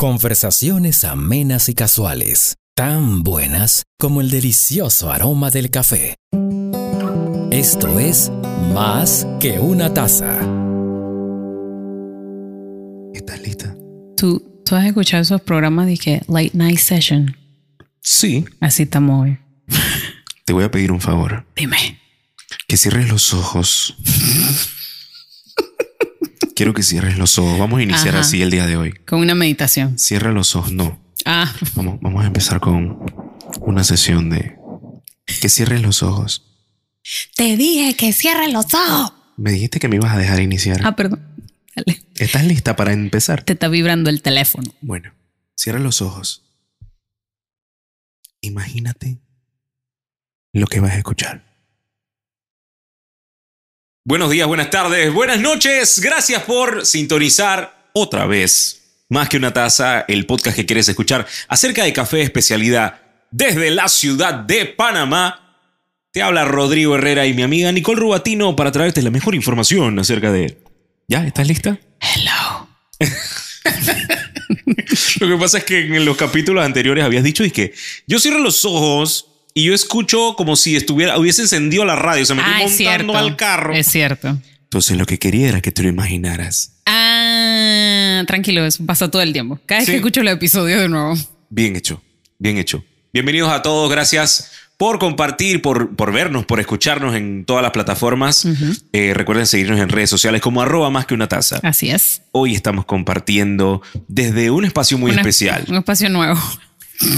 Conversaciones amenas y casuales, tan buenas como el delicioso aroma del café. Esto es Más que una taza. ¿Estás lista? ¿Tú, tú has escuchado esos programas de que Late Night Session. Sí. Así estamos hoy. Te voy a pedir un favor. Dime. Que cierres los ojos. Quiero que cierres los ojos. Vamos a iniciar Ajá. así el día de hoy. Con una meditación. Cierra los ojos. No. Ah, Vamos, vamos a empezar con una sesión de que cierres los ojos. te dije que cierres los ojos. Me dijiste que me ibas a dejar iniciar. Ah, perdón. Dale. ¿Estás lista para empezar? Te está vibrando el teléfono. Bueno, cierra los ojos. Imagínate lo que vas a escuchar. Buenos días, buenas tardes, buenas noches. Gracias por sintonizar otra vez. Más que una taza, el podcast que quieres escuchar acerca de café de especialidad desde la ciudad de Panamá. Te habla Rodrigo Herrera y mi amiga Nicole Rubatino para traerte la mejor información acerca de... ¿Ya? ¿Estás lista? Hello. Lo que pasa es que en los capítulos anteriores habías dicho y que yo cierro los ojos y yo escucho como si estuviera hubiese encendido la radio, se me Ah, estoy es montando cierto. al carro. Es cierto. Entonces lo que quería era que te lo imaginaras. Ah, tranquilo, eso pasa todo el tiempo. Cada vez Sí. que escucho el episodio de nuevo. Bien hecho, bien hecho. Bienvenidos a todos, gracias por compartir, por, por vernos, por escucharnos en todas las plataformas. Eh, recuerden seguirnos en redes sociales como arroba más que una taza. Así es. Hoy estamos compartiendo desde un espacio muy especial. Un espacio nuevo.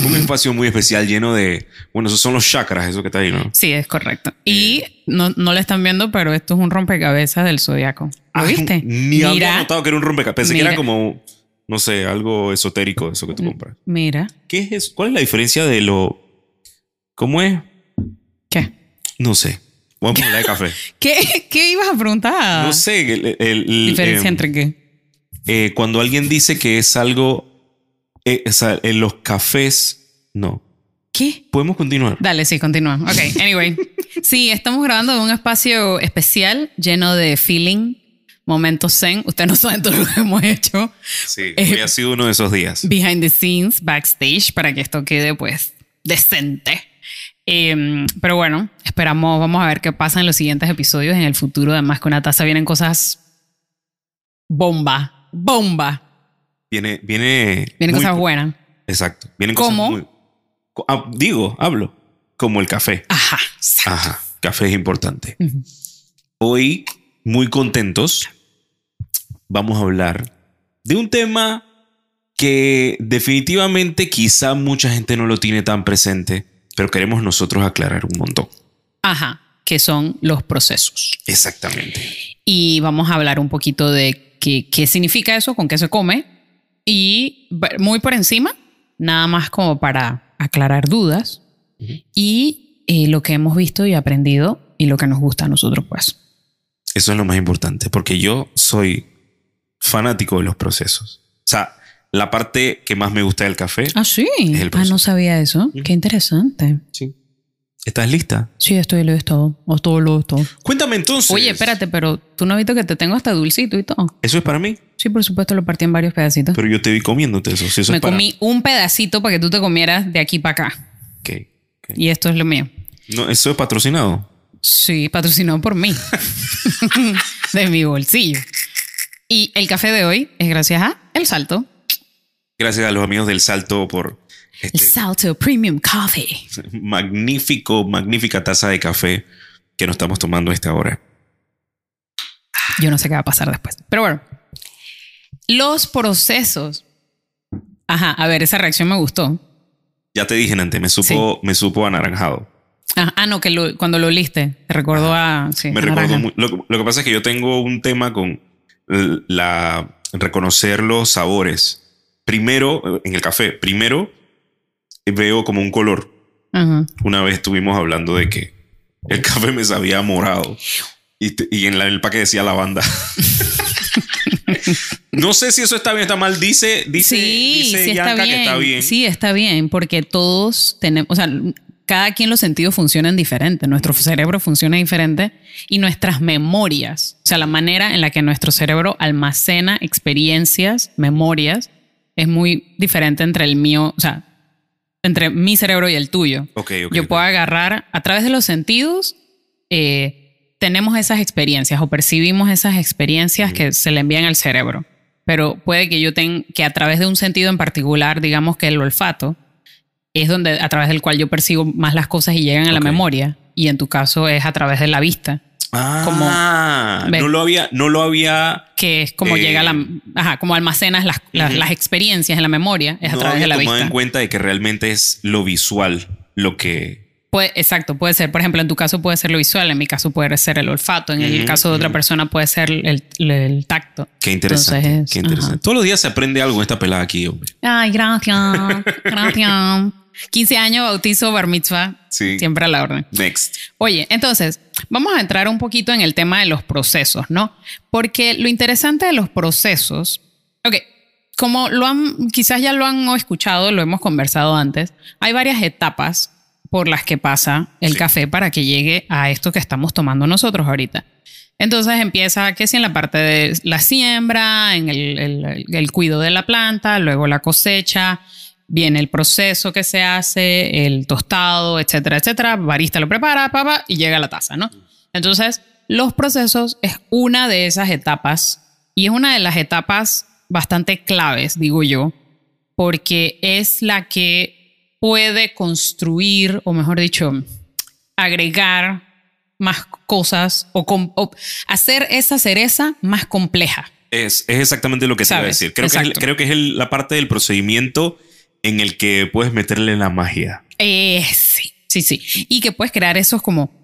Un espacio muy especial lleno de... Bueno, esos son los chakras, eso que está ahí, ¿no? Sí, es correcto. Y no, no lo están viendo, pero esto es un rompecabezas del zodiaco. ¿Lo Ah, viste? Ni había notado que era un rompecabezas. Pensé que Mira. era como, no sé, algo esotérico eso que tú compras. Mira. ¿Qué es eso? ¿Cuál es la diferencia de lo... ¿Cómo es? ¿Qué? No sé. Vamos a hablar de café. ¿Qué, qué ibas a preguntar? No sé. El, el- el- ¿Diferencia eh, entre qué? eh, cuando alguien dice que es algo... eh, o sea, en los cafés... No. ¿Qué? Podemos continuar. Dale, sí, continúa. Ok, anyway. Sí, estamos grabando en un espacio especial lleno de feeling, momentos zen. Ustedes no saben todo lo que hemos hecho Sí, Eh, hoy ha sido uno de esos días. behind the scenes, backstage, para que esto quede pues decente. Eh, pero bueno, esperamos, vamos a ver qué pasa en los siguientes episodios. En el futuro, además, con una taza vienen cosas bomba, bomba. Viene... Viene... Vienen muy- cosas buenas. Exacto. Vienen ¿Cómo? cosas muy... ah, digo, hablo. Como el café. Ajá. exacto. Ajá, café es importante. Hoy, muy contentos, vamos a hablar de un tema que definitivamente quizá mucha gente no lo tiene tan presente, pero queremos nosotros aclarar un montón. Ajá, que son los procesos. Exactamente. y vamos a hablar un poquito de qué, qué significa eso, con qué se come y muy por encima, nada más como para aclarar dudas y eh, lo que hemos visto y aprendido y lo que nos gusta a nosotros pues. Eso es lo más importante, porque yo soy fanático de los procesos. O sea, la parte que más me gusta del café. Ah, sí. el Ah, proceso. no sabía eso. Qué interesante. Sí. ¿Estás lista? Sí, estoy lo todo. O todo lo todo. Cuéntame entonces. Oye, espérate, pero tú no has visto que te tengo hasta dulcito y todo. ¿Eso es para mí? Sí, por supuesto, lo partí en varios pedacitos. Pero yo te vi comiéndote eso. Si eso Me es para comí un pedacito para que tú te comieras de aquí para acá. Ok, ok. Y esto es lo mío. No, ¿Eso es patrocinado? Sí, patrocinado por mí. de mi bolsillo. Y el café de hoy es gracias a El Salto. Gracias a los amigos del Salto por este Salto Premium Coffee. magnífico, magnífica taza de café que nos estamos tomando a esta hora. Yo no sé qué va a pasar después. Pero bueno, los procesos. Ajá, a ver, esa reacción me gustó. Ya te dije antes, me supo, me supo anaranjado. Ah, ah, no, que lo- cuando lo oliste, te recordó a. Sí, Me recordó lo, lo que pasa es que yo tengo un tema con la reconocer los sabores. Primero, en el café, primero veo como un color. Ajá. Una vez estuvimos hablando de que el café me sabía morado y, te- y en la- el paquete decía lavanda. no sé si eso está bien o está mal. Dice, dice, sí, dice sí está bien. que está bien. Sí, está bien, porque todos tenemos, o sea, cada quien los sentidos funcionan diferente, nuestro cerebro funciona diferente y nuestras memorias, o sea, la manera en la que nuestro cerebro almacena experiencias, memorias, es muy diferente entre el mío, o sea, entre mi cerebro y el tuyo. Ok, ok. Yo puedo agarrar a través de los sentidos, eh, tenemos esas experiencias o percibimos esas experiencias que se le envían al cerebro. Pero puede que yo tenga que a través de un sentido en particular, digamos que el olfato, es donde a través del cual yo percibo más las cosas y llegan a la memoria. Y en tu caso es a través de la vista, Ah, Ve. no lo había, no lo había, que es como Eh, llega la, ajá, como almacenas las, las, Ujú. las experiencias en la memoria, es a no través había de la tomado vista. en cuenta de que realmente es lo visual lo que. Puede, exacto, puede ser, por ejemplo, en tu caso puede ser lo visual, en mi caso puede ser el olfato, en el Ujú, caso de otra ujú. persona puede ser el, el- el tacto. Qué interesante. Entonces, qué interesante. Todos los días se aprende algo en esta pelada aquí, hombre. Ay, gracias, gracias. 15 años, bautizo, bar mitzvah, Sí. siempre a la orden. Next. Oye, entonces, vamos a entrar un poquito en el tema de los procesos, ¿no? Porque lo interesante de los procesos, ok, como lo han, quizás ya lo han escuchado, lo hemos conversado antes, hay varias etapas por las que pasa el Sí. café para que llegue a esto que estamos tomando nosotros ahorita. Entonces empieza, que si en la parte de la siembra, en el, el- el cuidado de la planta, luego la cosecha, viene el proceso que se hace, el tostado, etcétera, etcétera. Barista lo prepara, papá, y llega a la taza, ¿no? Entonces, los procesos es una de esas etapas y es una de las etapas bastante claves, digo yo, porque es la que puede construir, o mejor dicho, agregar más cosas o, o hacer esa cereza más compleja. Es, es exactamente lo que te iba a decir. Creo que es, creo que es el- la parte del procedimiento en el que puedes meterle la magia. Eh, sí, sí, sí. Y que puedes crear esos como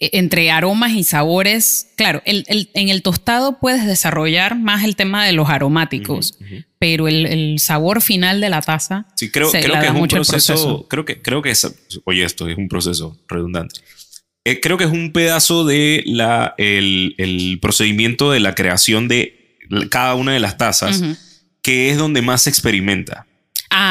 eh, entre aromas y sabores. Claro, el- el- en el tostado puedes desarrollar más el tema de los aromáticos, pero el, el sabor final de la taza Sí, creo, se creo la que da es un proceso, Creo que, creo que es. Oye, esto es un proceso redundante. Eh, creo que es un pedazo de la, el, el procedimiento de la creación de cada una de las tazas, que es donde más se experimenta.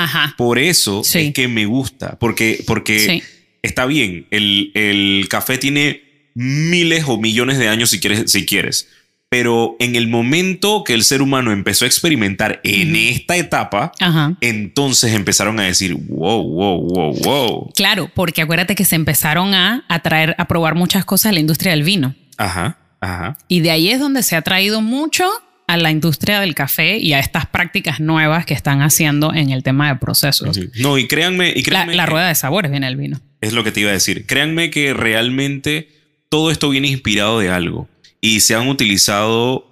Ajá. Por eso Sí. es que me gusta, porque, porque Sí. está bien, el, el café tiene miles o millones de años si quieres, si quieres. Pero en el momento que el ser humano empezó a experimentar en esta etapa, Ajá. entonces empezaron a decir, wow, wow, wow, wow. Claro, porque acuérdate que se empezaron a atraer, a probar muchas cosas a la industria del vino. Ajá, ajá. Y de ahí es donde se ha traído mucho a la industria del café y a estas prácticas nuevas que están haciendo en el tema de procesos. No, y créanme, y La, créanme la rueda de sabores viene el vino. es lo que te iba a decir. Créanme que realmente todo esto viene inspirado de algo y se han utilizado,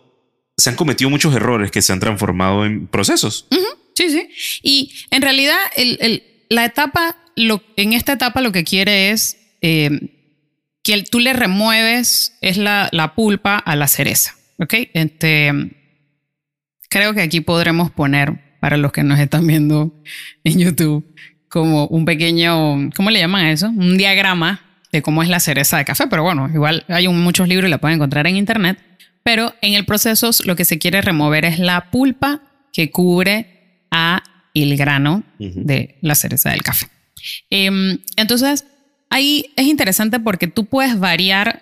se han cometido muchos errores que se han transformado en procesos. Sí, sí. Y en realidad, el- el- la etapa, lo, en esta etapa lo que quiere es eh, que el- tú le remueves es la, la pulpa a la cereza. ¿Ok? Este, creo que aquí podremos poner, para los que nos están viendo en YouTube, como un pequeño, ¿cómo le llaman a eso? Un diagrama de cómo es la cereza de café. Pero bueno, igual hay un- muchos libros y la pueden encontrar en internet. Pero en el proceso lo que se quiere remover es la pulpa que cubre a el grano Ujú. de la cereza del café. Em, entonces, ahí es interesante porque tú puedes variar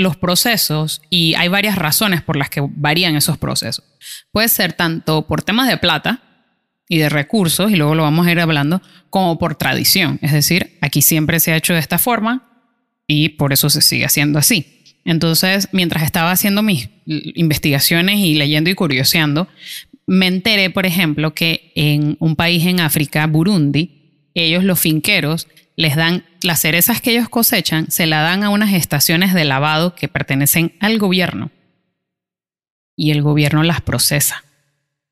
los procesos y hay varias razones por las que varían esos procesos. Puede ser tanto por temas de plata y de recursos, y luego lo vamos a ir hablando, como por tradición. Es decir, aquí siempre se ha hecho de esta forma y por eso se sigue haciendo así. Entonces, mientras estaba haciendo mis investigaciones y leyendo y curioseando, me enteré, por ejemplo, que en un país en África, Burundi, ellos los finqueros les dan las cerezas que ellos cosechan, se la dan a unas estaciones de lavado que pertenecen al gobierno. Y el gobierno las procesa.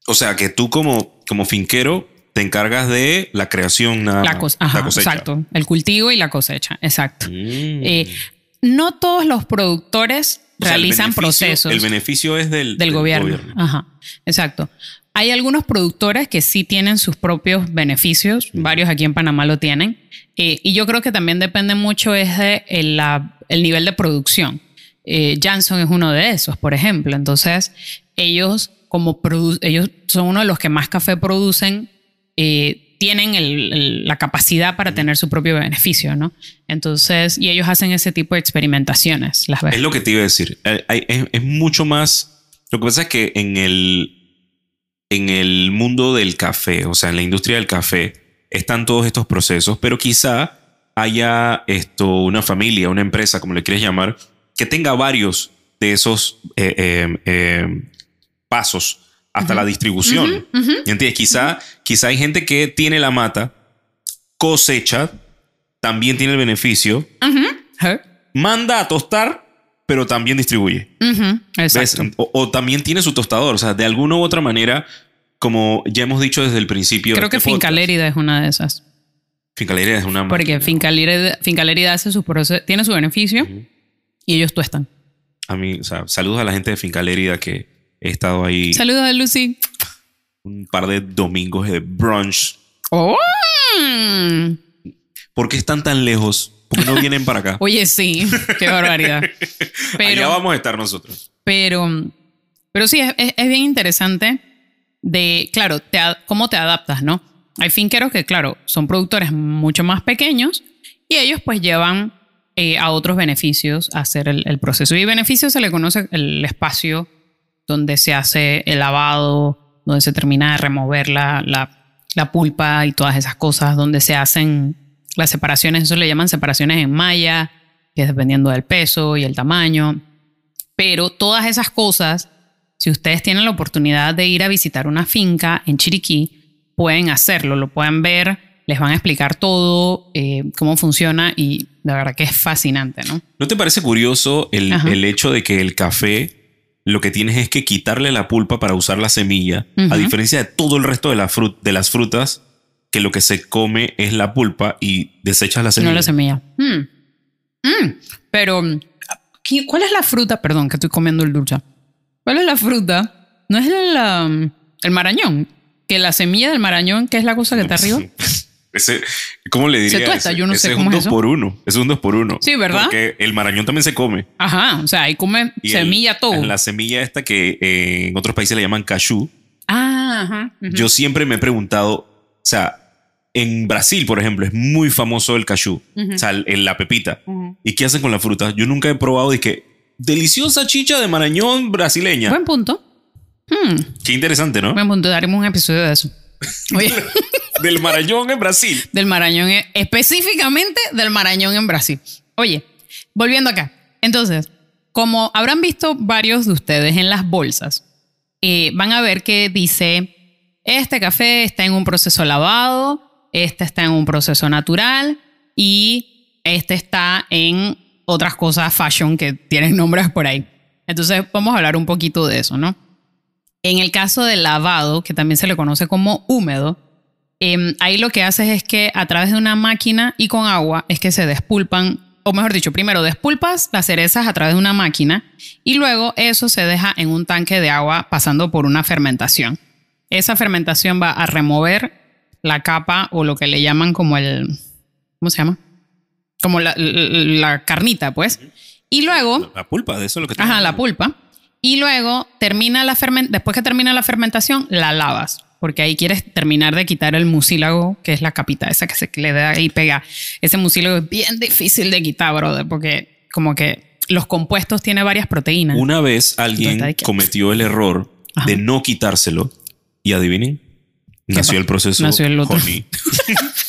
O sea, que tú como, como finquero te encargas de la creación La, ajá, la cosecha. exacto. El cultivo y la cosecha, exacto. Mm. Eh, no todos los productores O sea, el realizan procesos El beneficio es del, del gobierno. Ajá, exacto. Hay algunos productores que sí tienen sus propios beneficios, varios aquí en Panamá lo tienen, eh, y yo creo que también depende mucho es de el, la- el nivel de producción. Eh, Janssen es uno de esos, por ejemplo. Entonces, ellos como ellos son uno de los que más café producen, eh, tienen el- el- la capacidad para tener su propio beneficio, ¿no? Entonces, y ellos hacen ese tipo de experimentaciones, las ves. Es lo que te iba a decir. Eh, Es, es mucho más. Lo que pasa es que en el. en el mundo del café, o sea, en la industria del café, están todos estos procesos, pero quizá haya esto, una familia, una empresa, como le quieres llamar, que tenga varios de esos eh, eh, eh, pasos hasta la distribución. ¿Entiendes? Quizá, quizá hay gente que tiene la mata, cosecha, también tiene el beneficio, manda a tostar, pero también distribuye. Exacto. O, o también tiene su tostador. O sea, de alguna u otra manera, como ya hemos dicho desde el principio. Creo que este Finca podcast, Lérida es una de esas. Finca Lérida es una. Porque máquina. Finca Lérida, Finca Lérida hace su proceso, tiene su beneficio y ellos tuestan. A mí, o sea, saludos a la gente de Finca Lérida que he estado ahí Saludos a Lucy. un par de domingos de brunch. Oh. ¿Por qué están tan lejos? ¿Por qué no vienen para acá? Oye, sí, qué barbaridad. Pero, Allá vamos a estar nosotros. pero, pero sí, es- es bien interesante de, claro, cómo te adaptas, ¿no? Hay finqueros que, claro, son productores mucho más pequeños y ellos pues llevan eh, a otros beneficios a hacer el, el proceso. Y beneficio se le conoce el espacio donde se hace el lavado, donde se termina de remover la, la, la pulpa y todas esas cosas, donde se hacen las separaciones, eso le llaman separaciones en malla, que es dependiendo del peso y el tamaño. Pero todas esas cosas, si ustedes tienen la oportunidad de ir a visitar una finca en Chiriquí, pueden hacerlo, lo pueden ver, les van a explicar todo, eh, cómo funciona y de verdad que es fascinante, ¿no? ¿No te parece curioso el, el hecho de que el café lo que tienes es que quitarle la pulpa para usar la semilla, a diferencia de todo el resto de, la frut- de las frutas, que lo que se come es la pulpa y desechas la semilla? No la semilla. Mm. Mm. Pero, ¿qué- ¿cuál es la fruta? Perdón, que estoy comiendo el dulce. ¿Cuál es la fruta? ¿No es la- el marañón? Que la semilla del marañón, que es la cosa que está arriba. Ese, ¿Cómo le diría? Se tuesta, ese? yo no Ese sé es cómo un es dos eso. por uno. Es un dos por uno. Sí, ¿verdad? Porque el marañón también se come. Ajá, o sea, ahí come Y el- semilla todo. La semilla esta que eh, en otros países le llaman cashew. Ah, ajá. Yo siempre me he preguntado, o sea, en Brasil, por ejemplo, es muy famoso el cashew, o sea, el- la pepita. ¿Y qué hacen con la fruta? Yo nunca he probado y que deliciosa chicha de marañón brasileña. Buen punto. Hmm, Qué interesante, ¿no? buen punto. Daremos un episodio de eso. Oye, Del marañón en Brasil. del Marañón, en- específicamente del Marañón en Brasil. Oye, volviendo acá. Entonces, como habrán visto varios de ustedes en las bolsas, eh, van a ver que dice, este café está en un proceso lavado, este está en un proceso natural y este está en otras cosas fashion que tienen nombres por ahí. Entonces, vamos a hablar un poquito de eso, ¿no? En el caso del lavado, que también se le conoce como húmedo, Em, ahí lo que haces es que a través de una máquina y con agua es que se despulpan, o mejor dicho, primero despulpas las cerezas a través de una máquina y luego eso se deja en un tanque de agua pasando por una fermentación. Esa fermentación va a remover la capa o lo que le llaman como el, ¿cómo se llama? Como la, la- la carnita, pues. Y luego La pulpa, de eso es lo que te Ajá, la pulpa. Y luego termina la fermen- después que termina la fermentación, la lavas. Porque ahí quieres terminar de quitar el mucílago, que es la capita esa que se le da y pega. Ese mucílago es bien difícil de quitar, brother, porque como que los compuestos tienen varias proteínas. Una vez alguien Entonces, cometió el error Ajá. de no quitárselo y adivinen, nació el proceso nació el otro.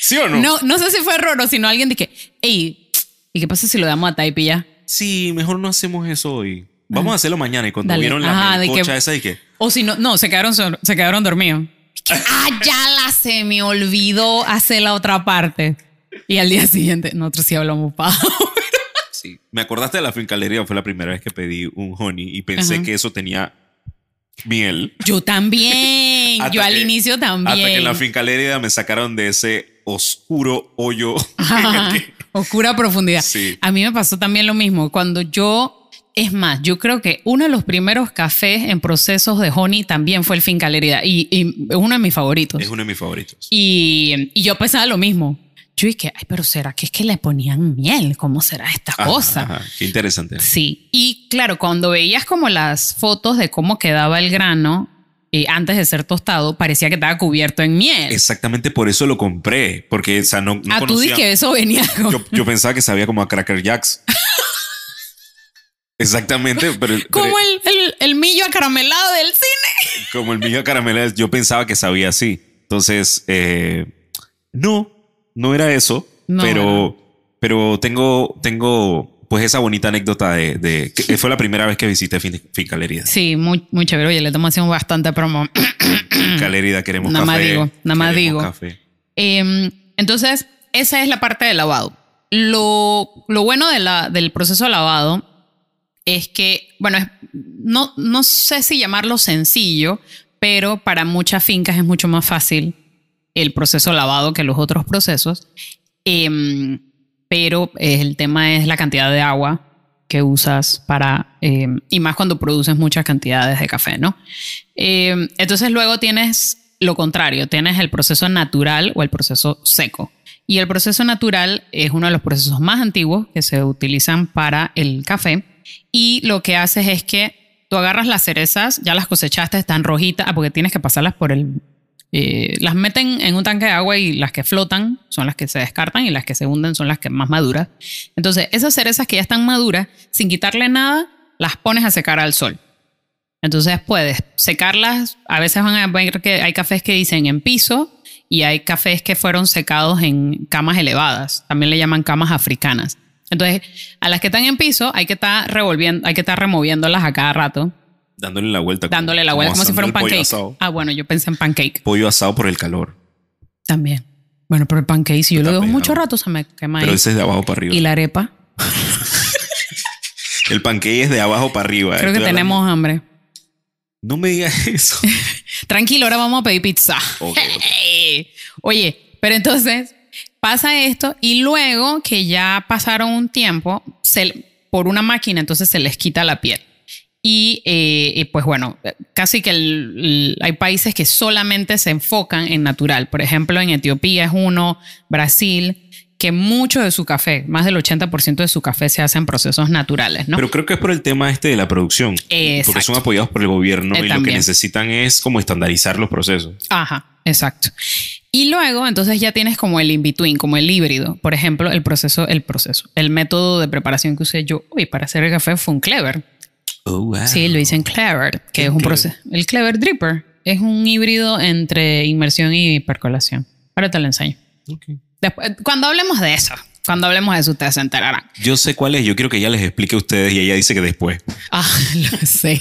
¿Sí o no? no, no sé si fue error o si no alguien dije, hey, ¿y qué pasa si lo damos a Taipi ya? Sí, mejor no hacemos eso hoy. Vamos a hacerlo mañana. Y cuando Dale. vieron la Ajá, de esa y que O si no, no, se quedaron, sor- se quedaron dormidos. ah, ya la se me olvidó hacer la otra parte. Y al día siguiente, nosotros sí hablamos paja. Sí. Me acordaste de la fincalería, fue la primera vez que pedí un honey y pensé Ajá. que eso tenía miel. Yo también. Hasta Yo al que- inicio también. Hasta que en la fincalería me sacaron de ese oscuro hoyo. Ajá, Oscura profundidad. Sí. A mí me pasó también lo mismo. Cuando yo, es más, yo creo que uno de los primeros cafés en procesos de honey también fue el Finca Lerida y, y es uno de mis favoritos. es uno de mis favoritos. Y, y yo pensaba lo mismo. Yo dije, ay, pero ¿será que es que le ponían miel? ¿Cómo será esta Ajá, cosa? ajá. Qué interesante. Sí. Y claro, cuando veías como las fotos de cómo quedaba el grano eh, antes de ser tostado, parecía que estaba cubierto en miel. Exactamente por eso lo compré. Porque o sea, no, no ah, tú conocía. dices que eso venía con... yo, yo pensaba que sabía como a Cracker Jacks. Exactamente, pero, Como pero- el, el, el millo acaramelado del cine. como el millo caramelo, yo pensaba que sabía así. Entonces, eh, no, no era eso, No, pero, pero tengo, tengo pues esa bonita anécdota de, de que fue la primera vez que visité Fin- Finca Lerida. Sí, muy, muy chévere. Oye, le estamos haciendo bastante promo. Finca Lerida, queremos Nada más café. digo, nada más digo. café. Eh, entonces, esa es la parte del lavado. Lo, lo bueno de la, del proceso de lavado es que, bueno, es- no, no sé si llamarlo sencillo, pero para muchas fincas es mucho más fácil el proceso lavado que los otros procesos. Em, pero eh, el tema es la cantidad de agua que usas para, em, y más cuando produces muchas cantidades de café, ¿no? Em, entonces luego tienes lo contrario, tienes el proceso natural o el proceso seco. Y el proceso natural es uno de los procesos más antiguos que se utilizan para el café. Y lo que haces es que tú agarras las cerezas, ya las cosechaste, están rojitas, ah, porque tienes que pasarlas por el... eh, las meten en un tanque de agua y las que flotan son las que se descartan y las que se hunden son las que más maduras. Entonces, esas cerezas que ya están maduras, sin quitarle nada, las pones a secar al sol. Entonces puedes secarlas. A veces van a ver que hay cafés que dicen en piso y hay cafés que fueron secados en camas elevadas. También le llaman camas africanas. Entonces, a las que están en piso hay que estar revolviendo, hay que estar removiéndolas a cada rato, Dándole la vuelta. dándole la vuelta como si fuera un pancake. asado. Ah, bueno, yo pensé en pancake Pollo asado por el calor. también. Bueno, pero el pancake, si yo lo dejo mucho rato, se me quema Pero ahí. ese es de abajo para arriba. Y la arepa, El pancake es de abajo para arriba. creo que hablando- tenemos hambre. No me digas eso. Tranquilo, ahora vamos a pedir pizza. Oye, pero entonces pasa esto y luego que ya pasaron un tiempo, se- por una máquina, entonces se les quita la piel. Y, eh, y, pues bueno, casi que el- el- hay países que solamente se enfocan en natural. Por ejemplo, en Etiopía es uno, Brasil, que mucho de su café, más del 80% de su café se hace en procesos naturales, ¿no? Pero creo que es por el tema este de la producción. Exacto. Porque son apoyados por el gobierno Eh, y lo que necesitan es como estandarizar los procesos. Ajá, exacto. Y luego, entonces ya tienes como el in-between, como el híbrido. Por ejemplo, el proceso, el proceso, el método de preparación que usé yo hoy para hacer el café fue un Clever. Oh, wow. Sí, lo hice en Clever, que ¿Qué es un proceso. El Clever Dripper es un híbrido entre inmersión y percolación. Ahora te lo enseño. Después, cuando hablemos de eso, cuando hablemos de eso, ustedes se enterarán. Yo sé cuál es. Yo quiero que ella les explique a ustedes y ella dice que después. Ah, lo sé.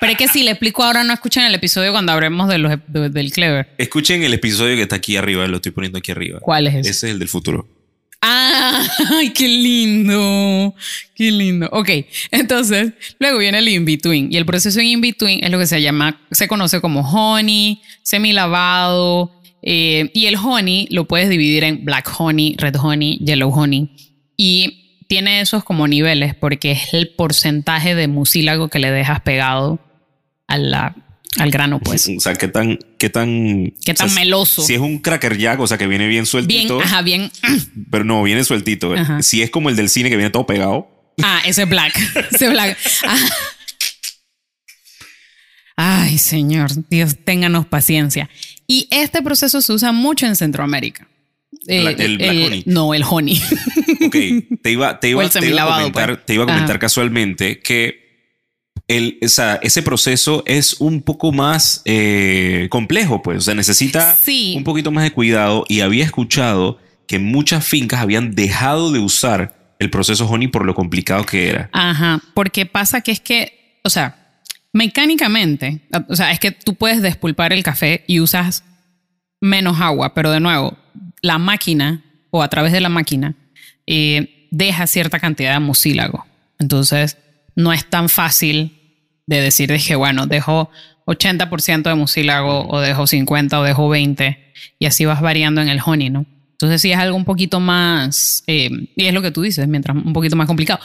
Pero es que si le explico ahora, no escuchan el episodio cuando hablemos de los, de- del Clever. Escuchen el episodio que está aquí arriba. Lo estoy poniendo aquí arriba. ¿Cuál es ese? Ese es el del futuro. Ay, qué lindo. Qué lindo. Ok, entonces luego viene el in-between. Y el proceso en in-between es lo que se llama, se conoce como honey, semi-lavado. eh, y el honey lo puedes dividir en black honey, red honey, yellow honey. Y tiene esos como niveles porque es el porcentaje de mucílago que le dejas pegado a la- al grano, pues. O sea, qué tan, qué tan. Qué tan o sea, meloso. Si es un cracker jack, o sea, que viene bien Bien, sueltito. ajá, bien. Pero no, viene sueltito. Ajá. Si es como el del cine que viene todo pegado. Ah, ese black. Ese black. Ah. Ay, señor, Dios, ténganos paciencia. Y este proceso se usa mucho en Centroamérica. Eh, Black- el black honey. No, el honey. Ok, te iba, te iba, el te iba a comentar, pues. te iba a comentar casualmente que el, ese proceso es un poco más eh, complejo, pues. O sea, necesita Sí. un poquito más de cuidado. Y había escuchado que muchas fincas habían dejado de usar el proceso honey por lo complicado que era. Ajá, porque pasa que es que, o sea, mecánicamente, o sea, es que tú puedes despulpar el café y usas menos agua, pero de nuevo, la máquina o a través de la máquina eh, deja cierta cantidad de mucílago. Entonces, no es tan fácil de decir, dije, bueno, dejo 80% de mucílago o dejo 50 o dejo 20 y así vas variando en el honey, ¿no? Entonces sí es algo un poquito más, eh, y es lo que tú dices, mientras un poquito más complicado.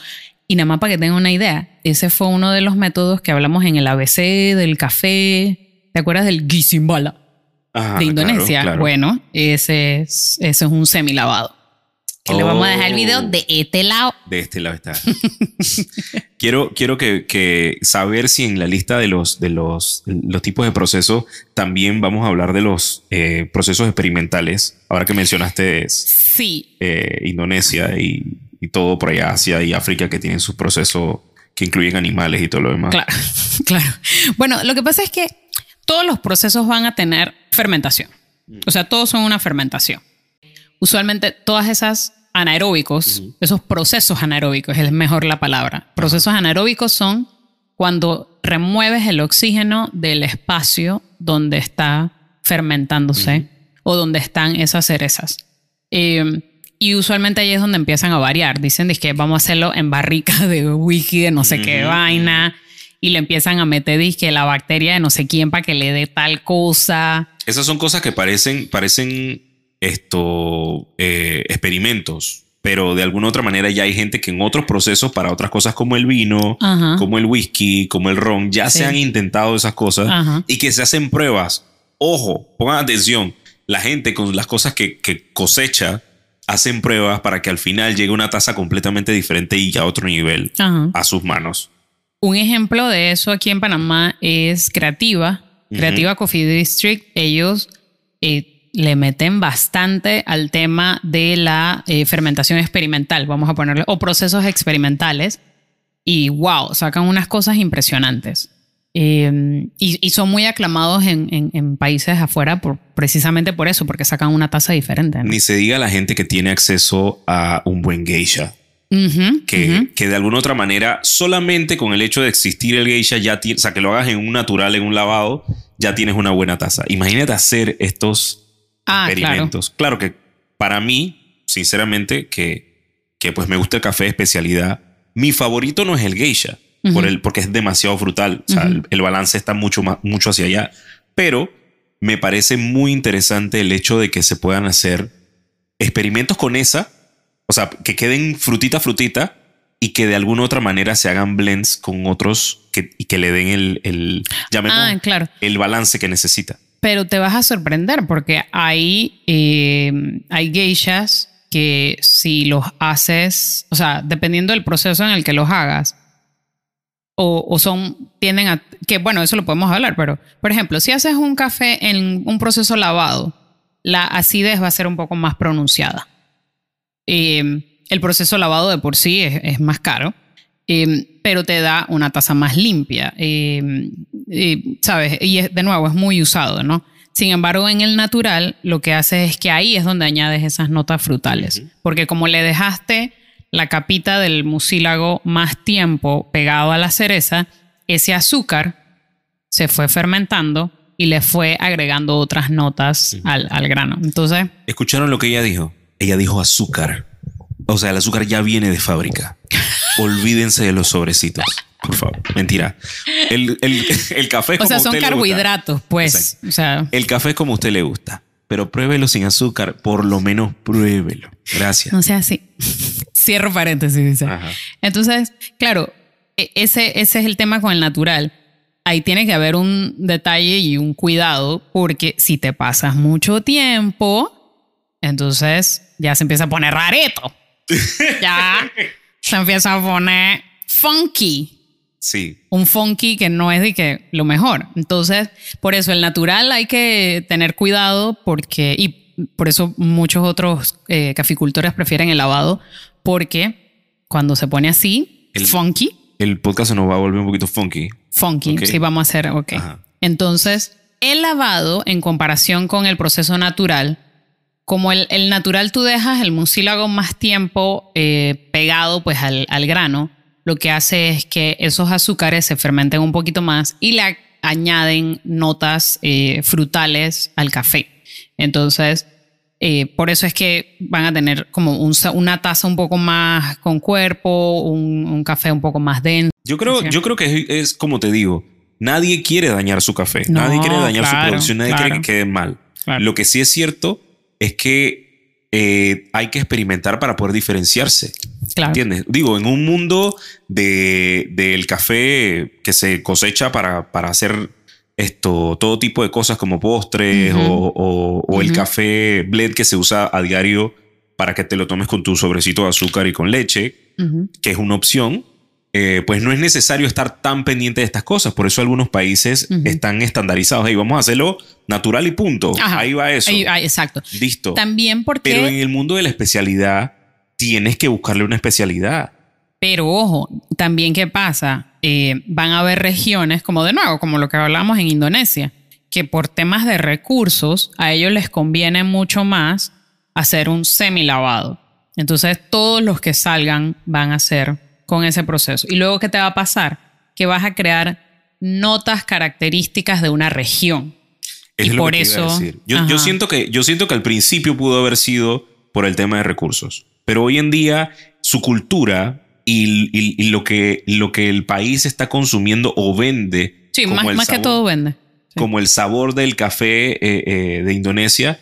Y nada más para que tengan una idea, ese fue uno de los métodos que hablamos en el ABC del café. ¿Te acuerdas del Gisimbala de Indonesia? claro, claro. Bueno, ese es, ese es un semilavado. Que le vamos a dejar el video Oh. de este lado. De este lado está. quiero quiero que, que saber si en la lista de los, de los, los tipos de procesos también vamos a hablar de los eh, procesos experimentales. Ahora que mencionaste Sí, eh, Indonesia y, y todo por allá, Asia y África que tienen sus procesos que incluyen animales y todo lo demás. Claro, claro. Bueno, lo que pasa es que todos los procesos van a tener fermentación. O sea, todos son una fermentación. Usualmente todas esas anaeróbicos, esos procesos anaeróbicos, es mejor la palabra. Procesos anaeróbicos son cuando remueves el oxígeno del espacio donde está fermentándose o donde están esas cerezas. Eh, y usualmente ahí es donde empiezan a variar. Dicen que vamos a hacerlo en barrica de whisky, de no sé qué vaina. Y le empiezan a meter disque la bacteria de no sé quién para que le dé tal cosa. Esas son cosas que parecen, parecen esto, eh, experimentos. Pero de alguna otra manera ya hay gente que en otros procesos para otras cosas como el vino, como el whisky, como el ron, ya se han intentado esas cosas y que se hacen pruebas. Ojo, pongan atención. La gente con las cosas que, que cosecha hacen pruebas para que al final llegue una taza completamente diferente y a otro nivel a sus manos. Un ejemplo de eso aquí en Panamá es Creativa, Creativa Coffee District. Ellos eh, le meten bastante al tema de la eh, fermentación experimental, vamos a ponerle, o procesos experimentales. Y wow, sacan unas cosas impresionantes. Em, y, son muy aclamados en, países afuera por, precisamente por eso, porque sacan una tasa diferente. Ni se diga la gente que tiene acceso a un buen geisha. que, que, de alguna otra manera, solamente con el hecho de existir el geisha, ya o sea, que lo hagas en un natural, en un lavado, ya tienes una buena taza. Imagínate hacer estos ah, experimentos. Claro. que para mí, sinceramente, que, que pues me gusta el café de especialidad, mi favorito no es el geisha por el, porque es demasiado frutal. O sea, el, balance está mucho, más, mucho hacia allá. Pero me parece muy interesante el hecho de que se puedan hacer experimentos con esa, o sea, que queden frutita frutita y que de alguna otra manera se hagan blends con otros que, y que le den el, el ah, claro. el balance que necesita. Pero te vas a sorprender porque hay, eh, hay geishas que si los haces, o sea, dependiendo del proceso en el que los hagas, o, son, tienden a, que bueno, eso lo podemos hablar, pero por ejemplo, si haces un café en un proceso lavado, la acidez va a ser un poco más pronunciada. Eh, el proceso lavado de por sí es, más caro, eh, pero te da una taza más limpia, eh, ¿sabes? Y de nuevo, es muy usado, ¿no? Sin embargo, en el natural, lo que hace es que ahí es donde añades esas notas frutales, porque como le dejaste la capita del mucílago más tiempo pegado a la cereza, ese azúcar se fue fermentando y le fue agregando otras notas al, grano. Entonces... ¿Escucharon lo que ella dijo? Ella dijo azúcar. O sea, el azúcar ya viene de fábrica. Olvídense de los sobrecitos. Por favor. Mentira. El, café es como O sea, son carbohidratos, pues. O sea, el café es como a usted le gusta. Pero pruébelo sin azúcar. Por lo menos pruébelo. Gracias. No sea así. Cierro paréntesis. Entonces, claro, e, ese, ese es el tema con el natural. Ahí tiene que haber un detalle y un cuidado porque si te pasas mucho tiempo, entonces ya se empieza a poner rareto. Ya se empieza a poner funky. Sí. Un funky que no es de que lo mejor. Entonces, por eso el natural hay que tener cuidado porque, y por eso muchos otros eh, caficultores prefieren el lavado, porque cuando se pone así, el, funky. El podcast nos va a volver un poquito funky. Funky, sí, vamos a hacer, ok. Entonces, el lavado en comparación con el proceso natural, como el, natural tú dejas el mucílago más tiempo eh, pegado pues al, grano, lo que hace es que esos azúcares se fermenten un poquito más y le añaden notas eh, frutales al café. Entonces, eh, por eso es que van a tener como una taza un poco más con cuerpo, un, café un poco más denso. Yo creo, yo creo que es, como te digo, nadie quiere dañar su café, nadie quiere dañar su producción, nadie quiere que quede mal. Lo que sí es cierto es que eh, hay que experimentar para poder diferenciarse. ¿Entiendes? Digo, en un mundo de, del café que se cosecha para, para hacer esto, todo tipo de cosas como postres o, el café blend que se usa a diario para que te lo tomes con tu sobrecito de azúcar y con leche, que es una opción, eh, pues no es necesario estar tan pendiente de estas cosas. Por eso algunos países están estandarizados. y vamos a hacerlo natural y punto. Ahí va eso. exacto. Listo. También porque... Pero en el mundo de la especialidad, tienes que buscarle una especialidad. Pero ojo, también qué pasa, Eh, van a haber regiones, como de nuevo, como lo que hablamos en Indonesia, que por temas de recursos a ellos les conviene mucho más hacer un semilavado. Entonces todos los que salgan van a hacer con ese proceso. Y luego, ¿qué te va a pasar? Que vas a crear notas características de una región. Es Y lo por que te iba a eso- decir. Yo, siento que, yo siento que al principio pudo haber sido por el tema de recursos, pero hoy en día su cultura y, y- y lo, que, lo que el país está consumiendo o vende Sí, como más, el más que sabor- todo vende. Sí. como el sabor del café eh, eh, de Indonesia,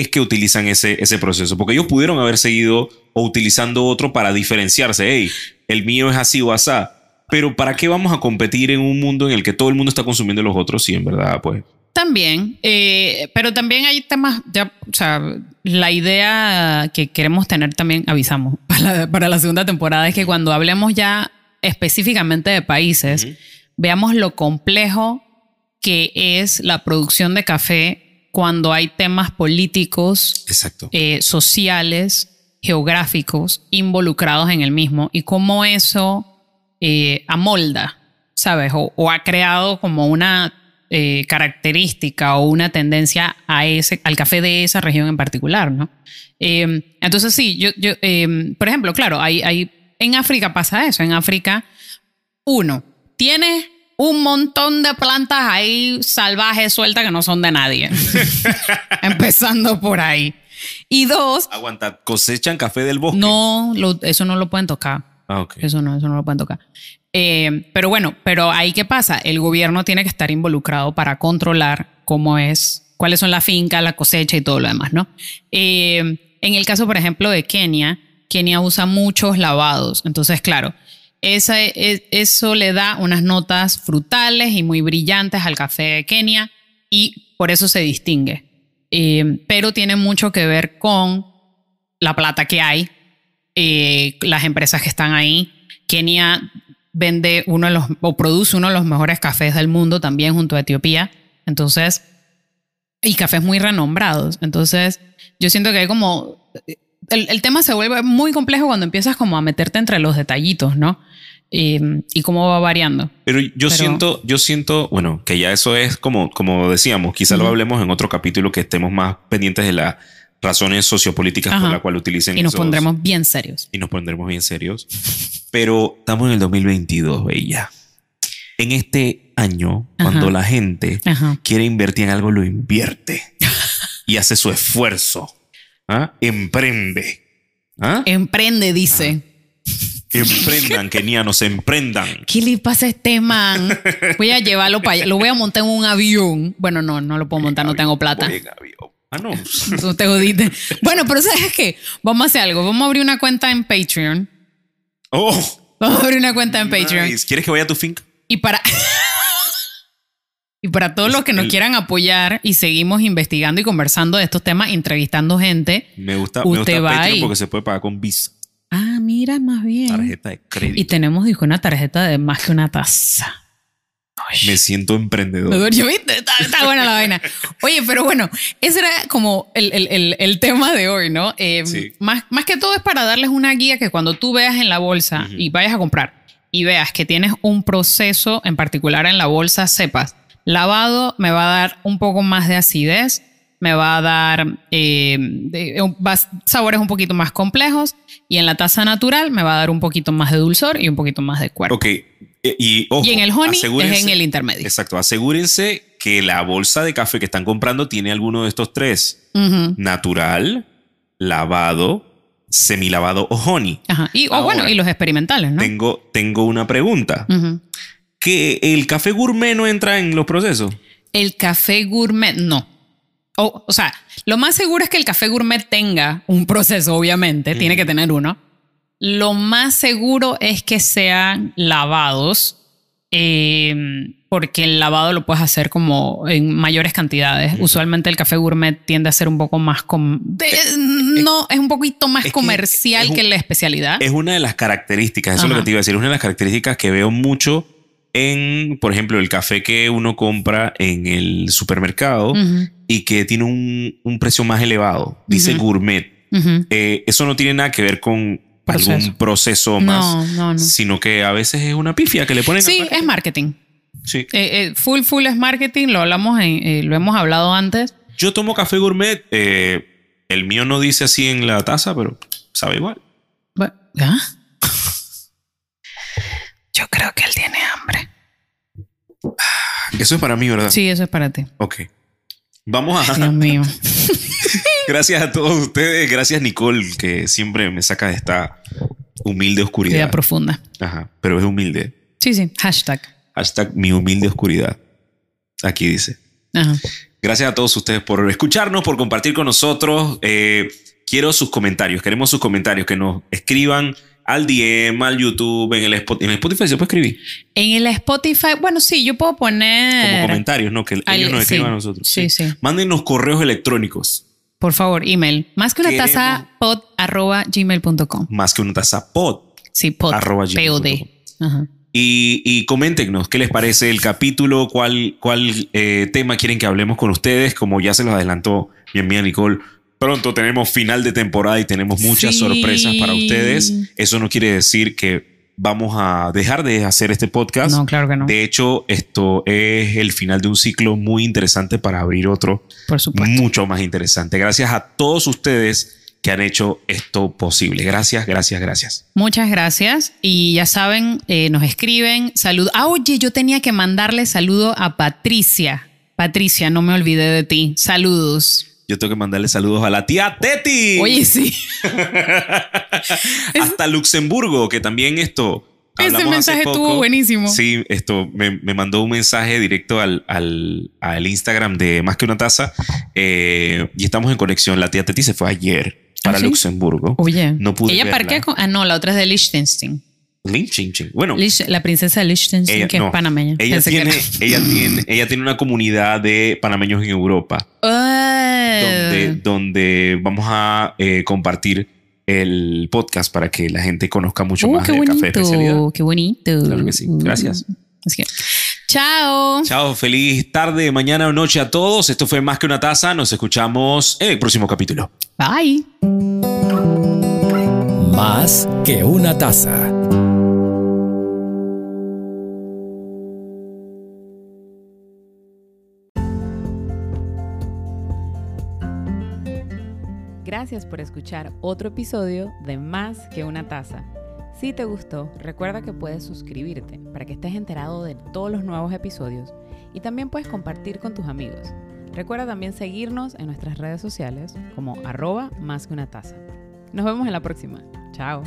es que utilizan ese, ese proceso. Porque ellos pudieron haber seguido o utilizando otro para diferenciarse. Hey, el mío es así o asá. Pero ¿para qué vamos a competir en un mundo en el que todo el mundo está consumiendo los otros? Sí, en verdad, pues. También, eh, pero también hay temas, ya, o sea, la idea que queremos tener también, avisamos, para la, para la segunda temporada es que cuando hablemos ya específicamente de países, veamos lo complejo que es la producción de café cuando hay temas políticos, Exacto. eh, sociales, geográficos involucrados en el mismo y cómo eso eh, amolda, ¿sabes? O, o ha creado como una eh, característica o una tendencia a ese, al café de esa región en particular, ¿no? Eh, entonces sí, yo, yo eh, por ejemplo, claro, hay, hay, en África pasa eso, en África, uno, tienes un montón de plantas ahí salvajes sueltas que no son de nadie. Empezando por ahí. Y dos, Aguanta, cosechan café del bosque. no, lo- eso no lo pueden tocar. Ah, ok. Eso no, eso no lo pueden tocar. Eh, pero bueno, pero ahí qué pasa? El gobierno tiene que estar involucrado para controlar cómo es, cuáles son las fincas, la cosecha y todo lo demás, ¿no? Eh, en el caso, por ejemplo, de Kenia, Kenia usa muchos lavados. Entonces, claro, esa, es- eso le da unas notas frutales y muy brillantes al café de Kenia y por eso se distingue. Eh, pero tiene mucho que ver con la plata que hay, eh, las empresas que están ahí. Kenia vende uno de los, o produce uno de los mejores cafés del mundo también junto a Etiopía. Entonces, y cafés muy renombrados. Entonces, yo siento que hay como... El, el tema se vuelve muy complejo cuando empiezas como a meterte entre los detallitos, ¿no? Eh, y cómo va variando. Pero yo Pero- siento, yo siento, bueno, que ya eso es como, como decíamos, quizá lo Ujú. hablemos en otro capítulo que estemos más pendientes de las razones sociopolíticas por Ajá. la cual utilicen Y nos esos- pondremos bien serios. y nos pondremos bien serios. Pero estamos en el 2022, bella. En este año, cuando Ajá. la gente Ajá. quiere invertir en algo, lo invierte y hace su esfuerzo. ¿Ah? Emprende. ¿Ah? Emprende, dice. Emprendan, kenianos, emprendan. ¿Qué le pasa a este man? Voy a llevarlo para allá. Lo voy a montar en un avión. Bueno, no, no lo puedo montar, no tengo plata. Oye, Gaby, oh, Ah, no. Tú te jodiste. Bueno, pero ¿sabes qué? Vamos a hacer algo. Vamos a abrir una cuenta en Patreon. Oh, Vamos a abrir una cuenta en Patreon. ¿Quieres que vaya a tu finca? Y para. y para todos los que nos El- quieran apoyar y seguimos investigando y conversando de estos temas, entrevistando gente. Me gusta, me Usted gusta va Patreon ahí. porque se puede pagar con Visa, Ah, mira, más bien. tarjeta de Y crédito. tenemos, dijo, una tarjeta de más que una taza. Ay. Me siento emprendedor. ¿viste? Está, está buena la vaina. Oye, pero bueno, ese era como el, el- el- el tema de hoy, ¿no? Eh, Sí. más, más que todo es para darles una guía que cuando tú veas en la bolsa y vayas a comprar y veas que tienes un proceso en particular en la bolsa, sepas, lavado me va a dar un poco más de acidez, me va a dar eh, de- un- va- sabores un poquito más complejos y en la taza natural me va a dar un poquito más de dulzor y un poquito más de cuerpo. Ok. eh, Y, ojo, y en el honey es en el intermedio. Exacto. Asegúrense que la bolsa de café que están comprando tiene alguno de estos tres: Ujú. natural, lavado, semilavado o honey. Ajá. Y, o Ahora, bueno, y los experimentales, ¿no? Tengo, tengo una pregunta. ¿Que el café gourmet no entra en los procesos? El café gourmet, no. O, o sea, lo más seguro es que el café gourmet tenga un proceso, obviamente, tiene que tener uno. Lo más seguro es que sean lavados, eh, porque el lavado lo puedes hacer como en mayores cantidades. Usualmente el café gourmet tiende a ser un poco más... com- de- no, es un poquito más es que comercial es un- que la especialidad. Es una de las características, eso es lo Ajá. que te iba a decir, es una de las características que veo mucho en, por ejemplo, el café que uno compra en el supermercado Ujú, y que tiene un, un precio más elevado. Dice gourmet. Eh, eso no tiene nada que ver con Proceso. algún proceso más, No, no, no. sino que a veces es una pifia que le ponen. Sí, marketing. es marketing. Sí. Eh, eh, full, full es marketing. Lo hablamos, en- eh, lo hemos hablado antes. Yo tomo café gourmet. eh, el mío no dice así en la taza, pero sabe igual. ¿Ah? Yo creo que él tiene hambre. Eso es para mí, ¿verdad? Sí, eso es para ti. Ok. Vamos a. Dios mío. Gracias a todos ustedes. Gracias, Nicole, que siempre me saca de esta humilde Vida oscuridad. profunda. Ajá, pero es humilde. Sí, sí. Hashtag. Hashtag mi humilde oscuridad. Aquí dice. Ajá. Gracias a todos ustedes por escucharnos, por compartir con nosotros. Eh, quiero sus comentarios. Queremos sus comentarios que nos escriban al DM, al YouTube, en el, Spot- en el Spotify se puede escribir En el Spotify, bueno, sí, yo puedo poner. como comentarios, ¿no? Que al- ellos nos escriban sí. a nosotros. Sí, sí. Mándenos correos electrónicos. Por favor, email. Más que una Queremos- taza pod arroba gmail.com. Más que una taza pod. Sí, pod. Arroba POD. Ajá. Y, y coméntenos qué les parece el capítulo, cuál, cuál eh, tema quieren que hablemos con ustedes. Como ya se los adelantó mi amiga Nicole, pronto tenemos final de temporada y tenemos muchas Sí. sorpresas para ustedes. Eso no quiere decir que vamos a dejar de hacer este podcast. No, claro que no. De hecho, esto es el final de un ciclo muy interesante para abrir otro Por supuesto. mucho más interesante. Gracias a todos ustedes que han hecho esto posible. Gracias, gracias, gracias. Muchas gracias. Y ya saben, eh, nos escriben. Salud. Ah, oye, yo tenía que mandarle saludo a Patricia. Patricia, no me olvidé de ti. Saludos. Yo tengo que mandarle saludos a la tía Teti. Oye, sí. Hasta Luxemburgo, que también esto. Ese mensaje estuvo buenísimo. Sí, esto me, me mandó un mensaje directo al, al, al Instagram de Más que una taza. eh, y estamos en conexión. La tía Teti se fue ayer para ¿Ah, sí? Luxemburgo. Oye. No pude Ella parquea con. Ah, no, la otra es de Liechtenstein. Chin. Bueno, la princesa de Liechtenstein, ella, que no, es panameña. Ella tiene, ella, tiene, ella tiene una comunidad de panameños en Europa. Ah. Donde, donde vamos a eh, compartir el podcast para que la gente conozca mucho Uh, más qué de bonito, Café de Especialidad. qué bonito. Claro que sí. Gracias. Así que, chao. Chao, feliz tarde, mañana o noche a todos. Esto fue Más que una taza. Nos escuchamos en el próximo capítulo. Bye. Más que una taza. Gracias por escuchar otro episodio de Más que una taza. Si te gustó, recuerda que puedes suscribirte para que estés enterado de todos los nuevos episodios y también puedes compartir con tus amigos. Recuerda también seguirnos en nuestras redes sociales como arroba más que una taza. Nos vemos en la próxima. Chao.